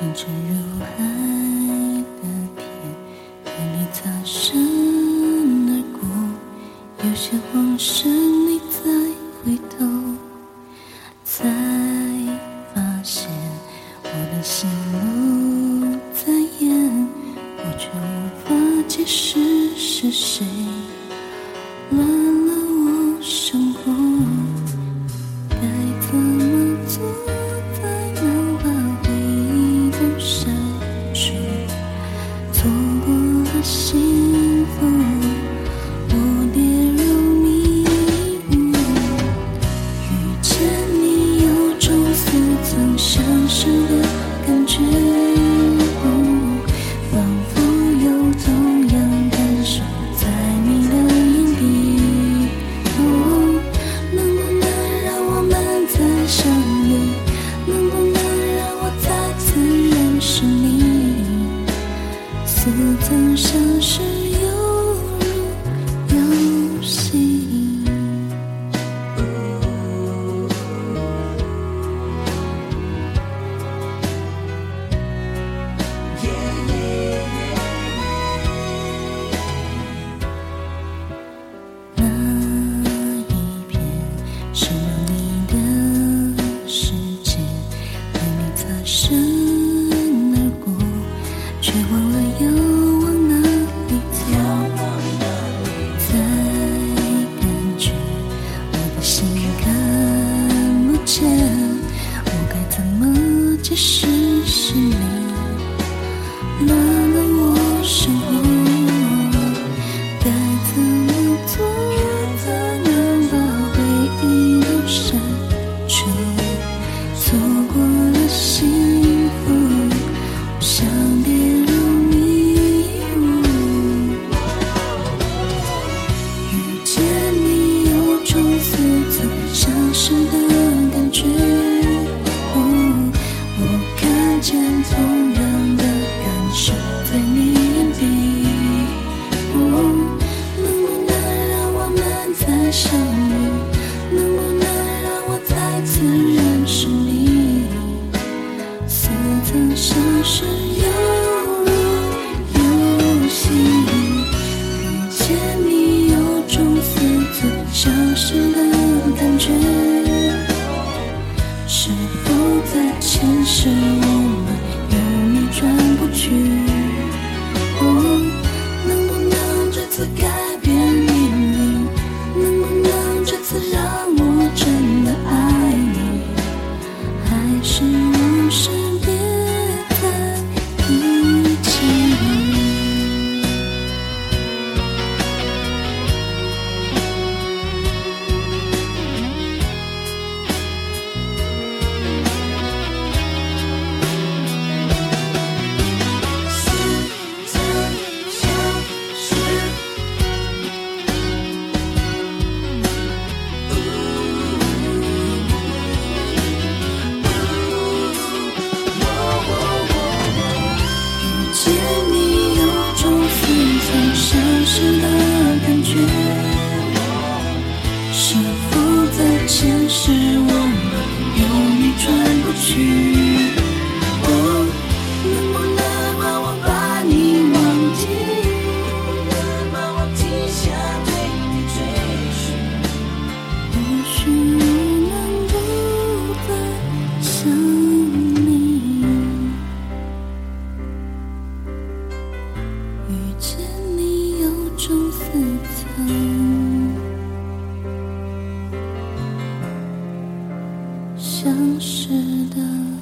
云蒸如海的天，和你擦身而过，有些往事你再回头才发现，我的心不在焉，我却无法解释是谁。似曾相识，犹如游戏。那一片是你的世界，你擦身。相遇能不能让我再次认识你？似曾相识是。相识的